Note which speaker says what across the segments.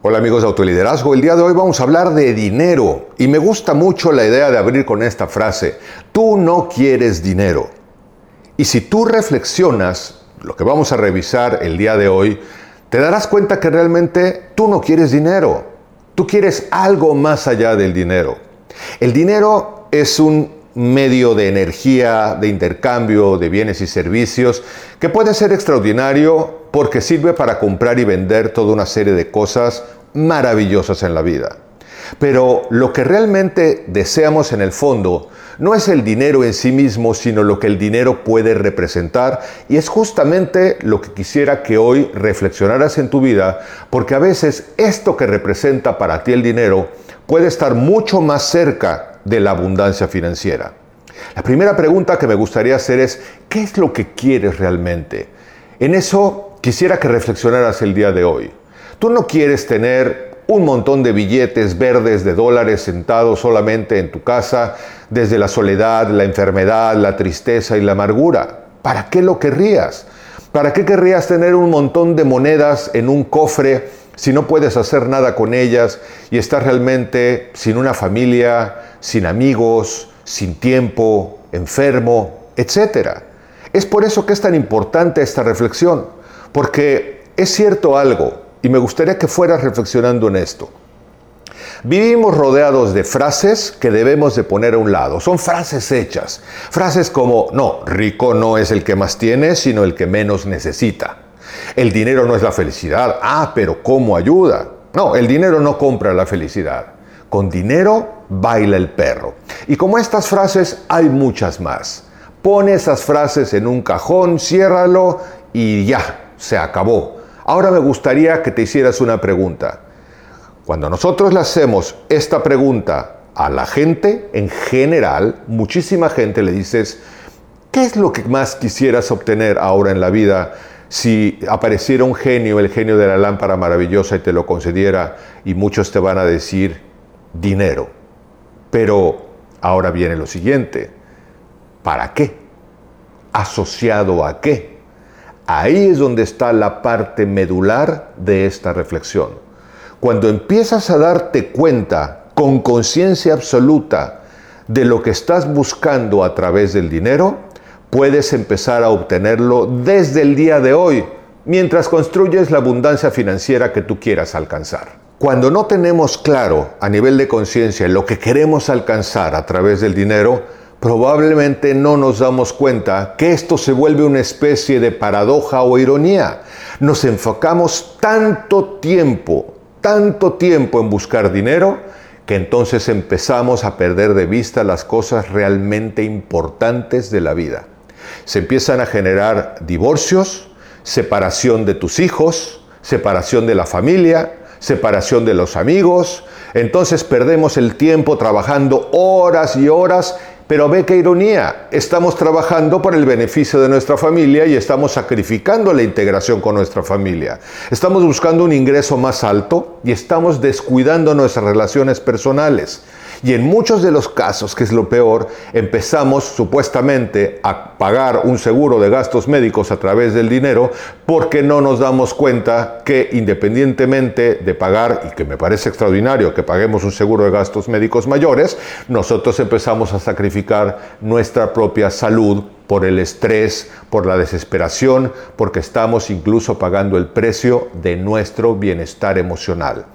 Speaker 1: Hola amigos de Autoliderazgo, el día de hoy vamos a hablar de dinero y me gusta mucho la idea de abrir con esta frase, tú no quieres dinero. Y si tú reflexionas lo que vamos a revisar el día de hoy, te darás cuenta que realmente tú no quieres dinero, tú quieres algo más allá del dinero. El dinero es un medio de energía, de intercambio de bienes y servicios que puede ser extraordinario porque sirve para comprar y vender toda una serie de cosas maravillosas en la vida. Pero lo que realmente deseamos en el fondo no es el dinero en sí mismo, sino lo que el dinero puede representar. Y es justamente lo que quisiera que hoy reflexionaras en tu vida, porque a veces esto que representa para ti el dinero puede estar mucho más cerca de la abundancia financiera. La primera pregunta que me gustaría hacer es, ¿qué es lo que quieres realmente? En eso quisiera que reflexionaras el día de hoy. Tú no quieres tener un montón de billetes verdes de dólares sentados solamente en tu casa desde la soledad, la enfermedad, la tristeza y la amargura. ¿Para qué lo querrías? ¿Para qué querrías tener un montón de monedas en un cofre si no puedes hacer nada con ellas y estás realmente sin una familia, sin amigos, sin tiempo, enfermo, etcétera? Es por eso que es tan importante esta reflexión. Porque es cierto algo, y me gustaría que fueras reflexionando en esto. Vivimos rodeados de frases que debemos de poner a un lado. Son frases hechas. Frases como, no, rico no es el que más tiene, sino el que menos necesita. El dinero no es la felicidad. Ah, pero ¿cómo ayuda? No, el dinero no compra la felicidad. Con dinero baila el perro. Y como estas frases hay muchas más. Pone esas frases en un cajón, ciérralo y ya, se acabó. Ahora me gustaría que te hicieras una pregunta. Cuando nosotros le hacemos esta pregunta a la gente, en general, muchísima gente le dices, ¿qué es lo que más quisieras obtener ahora en la vida si apareciera un genio, el genio de la lámpara maravillosa y te lo concediera? Y muchos te van a decir, dinero. Pero ahora viene lo siguiente, ¿para qué? ¿Asociado a qué? Ahí es donde está la parte medular de esta reflexión. Cuando empiezas a darte cuenta con conciencia absoluta de lo que estás buscando a través del dinero, puedes empezar a obtenerlo desde el día de hoy, mientras construyes la abundancia financiera que tú quieras alcanzar. Cuando no tenemos claro a nivel de conciencia lo que queremos alcanzar a través del dinero, probablemente no nos damos cuenta que esto se vuelve una especie de paradoja o ironía. Nos enfocamos tanto tiempo, tanto tiempo en buscar dinero, que entonces empezamos a perder de vista las cosas realmente importantes de la vida. Se empiezan a generar divorcios, separación de tus hijos, separación de la familia, separación de los amigos, entonces perdemos el tiempo trabajando horas y horas pero ve qué ironía, estamos trabajando por el beneficio de nuestra familia y estamos sacrificando la integración con nuestra familia. Estamos buscando un ingreso más alto y estamos descuidando nuestras relaciones personales. Y en muchos de los casos, que es lo peor, empezamos supuestamente a pagar un seguro de gastos médicos a través del dinero porque no nos damos cuenta que independientemente de pagar, y que me parece extraordinario que paguemos un seguro de gastos médicos mayores, nosotros empezamos a sacrificar nuestra propia salud por el estrés, por la desesperación, porque estamos incluso pagando el precio de nuestro bienestar emocional.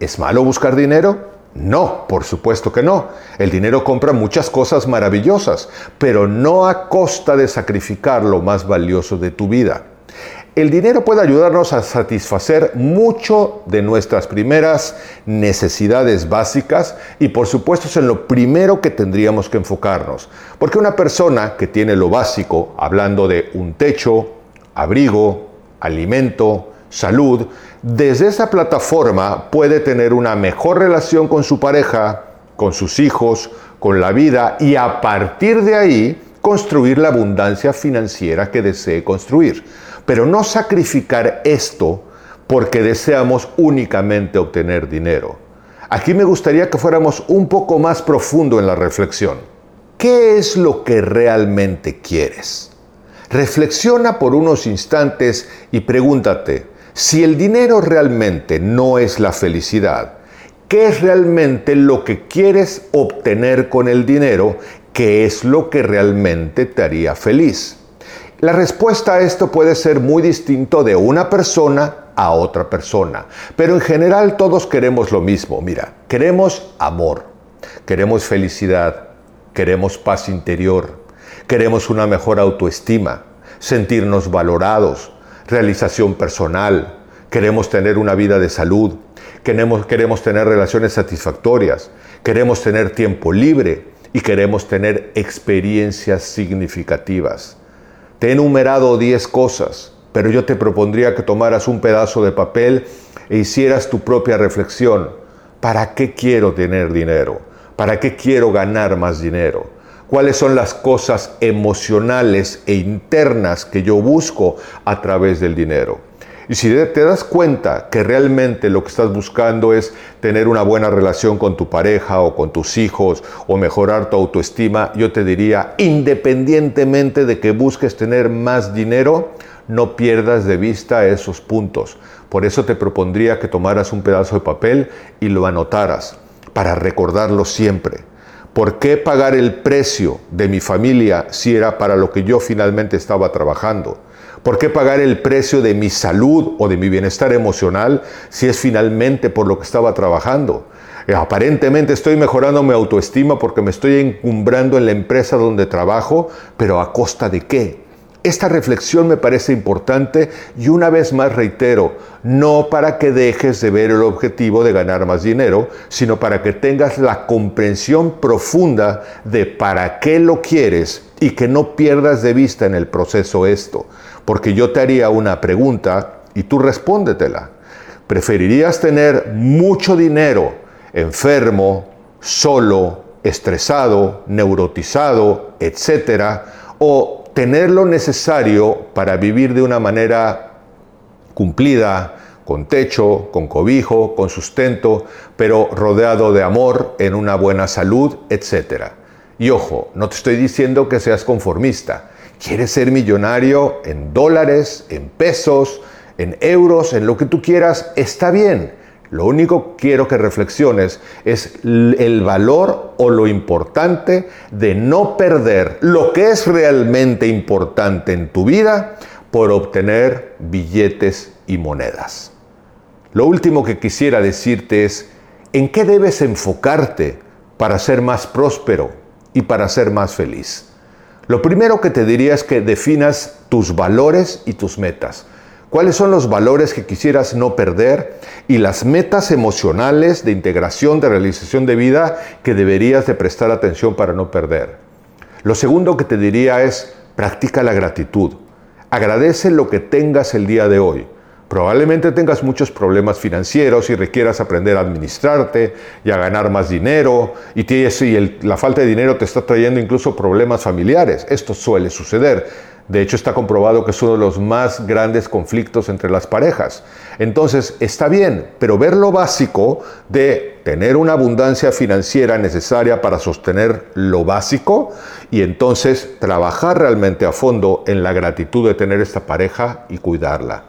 Speaker 1: ¿Es malo buscar dinero? No, por supuesto que no. El dinero compra muchas cosas maravillosas, pero no a costa de sacrificar lo más valioso de tu vida. El dinero puede ayudarnos a satisfacer mucho de nuestras primeras necesidades básicas y por supuesto es en lo primero que tendríamos que enfocarnos. Porque una persona que tiene lo básico, hablando de un techo, abrigo, alimento, salud, desde esa plataforma puede tener una mejor relación con su pareja, con sus hijos, con la vida y a partir de ahí construir la abundancia financiera que desee construir. Pero no sacrificar esto porque deseamos únicamente obtener dinero. Aquí me gustaría que fuéramos un poco más profundo en la reflexión. ¿Qué es lo que realmente quieres? Reflexiona por unos instantes y pregúntate, Si el dinero realmente no es la felicidad, ¿qué es realmente lo que quieres obtener con el dinero? ¿Qué es lo que realmente te haría feliz? La respuesta a esto puede ser muy distinto de una persona a otra persona, pero en general todos queremos lo mismo. Mira, queremos amor, queremos felicidad, queremos paz interior, queremos una mejor autoestima, sentirnos valorados, realización personal, queremos tener una vida de salud, queremos, queremos tener relaciones satisfactorias, queremos tener tiempo libre y queremos tener experiencias significativas. Te he enumerado 10 cosas, pero yo te propondría que tomaras un pedazo de papel e hicieras tu propia reflexión. ¿Para qué quiero tener dinero? ¿Para qué quiero ganar más dinero? Cuáles son las cosas emocionales e internas que yo busco a través del dinero. Y si te das cuenta que realmente lo que estás buscando es tener una buena relación con tu pareja o con tus hijos o mejorar tu autoestima, yo te diría, independientemente de que busques tener más dinero, no pierdas de vista esos puntos. Por eso te propondría que tomaras un pedazo de papel y lo anotaras para recordarlo siempre. ¿Por qué pagar el precio de mi familia si era para lo que yo finalmente estaba trabajando? ¿Por qué pagar el precio de mi salud o de mi bienestar emocional si es finalmente por lo que estaba trabajando? Eh, aparentemente estoy mejorando mi autoestima porque me estoy encumbrando en la empresa donde trabajo, pero ¿a costa de qué? Esta reflexión me parece importante y una vez más reitero, no para que dejes de ver el objetivo de ganar más dinero, sino para que tengas la comprensión profunda de para qué lo quieres y que no pierdas de vista en el proceso esto. Porque yo te haría una pregunta y tú respóndetela. ¿Preferirías tener mucho dinero enfermo, solo, estresado, neurotizado, etcétera? ¿O tener lo necesario para vivir de una manera cumplida, con techo, con cobijo, con sustento, pero rodeado de amor, en una buena salud, etc. Y ojo, no te estoy diciendo que seas conformista. ¿Quieres ser millonario en dólares, en pesos, en euros, en lo que tú quieras? Está bien lo único que quiero que reflexiones es el valor o lo importante de no perder lo que es realmente importante en tu vida por obtener billetes y monedas. Lo último que quisiera decirte es en qué debes enfocarte para ser más próspero y para ser más feliz. Lo primero que te diría es que definas tus valores y tus metas cuáles son los valores que quisieras no perder y las metas emocionales de integración, de realización de vida que deberías de prestar atención para no perder. Lo segundo que te diría es practica la gratitud. Agradece lo que tengas el día de hoy. Probablemente tengas muchos problemas financieros y requieras aprender a administrarte y a ganar más dinero y, y la falta de dinero te está trayendo incluso problemas familiares. Esto suele suceder. De hecho, está comprobado que es uno de los más grandes conflictos entre las parejas. Entonces, está bien, pero ver lo básico de tener una abundancia financiera necesaria para sostener lo básico y entonces trabajar realmente a fondo en la gratitud de tener esta pareja y cuidarla.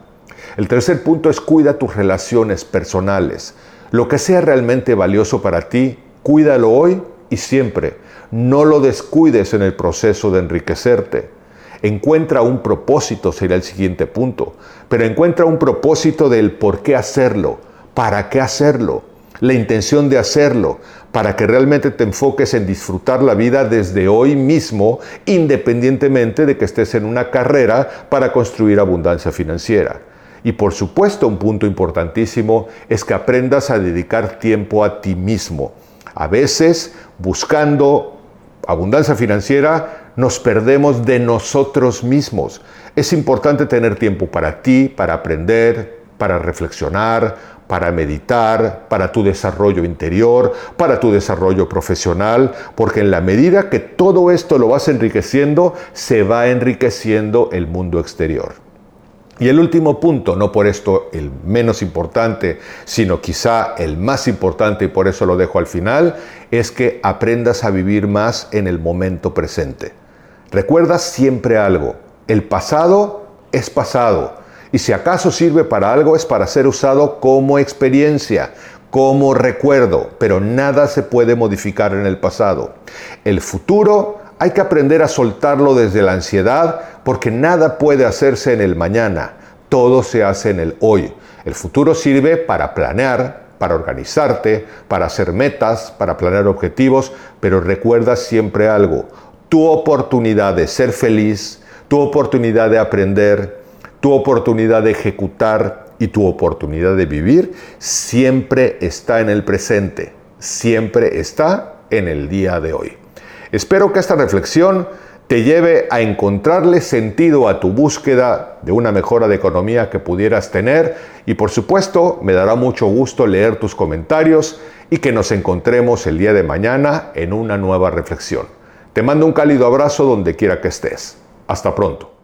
Speaker 1: El tercer punto es cuida tus relaciones personales. Lo que sea realmente valioso para ti, cuídalo hoy y siempre. No lo descuides en el proceso de enriquecerte. Encuentra un propósito, sería el siguiente punto, pero encuentra un propósito del por qué hacerlo, para qué hacerlo, la intención de hacerlo, para que realmente te enfoques en disfrutar la vida desde hoy mismo, independientemente de que estés en una carrera para construir abundancia financiera. Y por supuesto, un punto importantísimo es que aprendas a dedicar tiempo a ti mismo. A veces, buscando abundancia financiera, nos perdemos de nosotros mismos. Es importante tener tiempo para ti, para aprender, para reflexionar, para meditar, para tu desarrollo interior, para tu desarrollo profesional, porque en la medida que todo esto lo vas enriqueciendo, se va enriqueciendo el mundo exterior. Y el último punto, no por esto el menos importante, sino quizá el más importante y por eso lo dejo al final, es que aprendas a vivir más en el momento presente. Recuerda siempre algo, el pasado es pasado. Y si acaso sirve para algo es para ser usado como experiencia, como recuerdo, pero nada se puede modificar en el pasado. El futuro hay que aprender a soltarlo desde la ansiedad porque nada puede hacerse en el mañana, todo se hace en el hoy. El futuro sirve para planear, para organizarte, para hacer metas, para planear objetivos, pero recuerda siempre algo, tu oportunidad de ser feliz, tu oportunidad de aprender, tu oportunidad de ejecutar y tu oportunidad de vivir siempre está en el presente, siempre está en el día de hoy. Espero que esta reflexión te lleve a encontrarle sentido a tu búsqueda de una mejora de economía que pudieras tener y por supuesto me dará mucho gusto leer tus comentarios y que nos encontremos el día de mañana en una nueva reflexión. Te mando un cálido abrazo donde quiera que estés. Hasta pronto.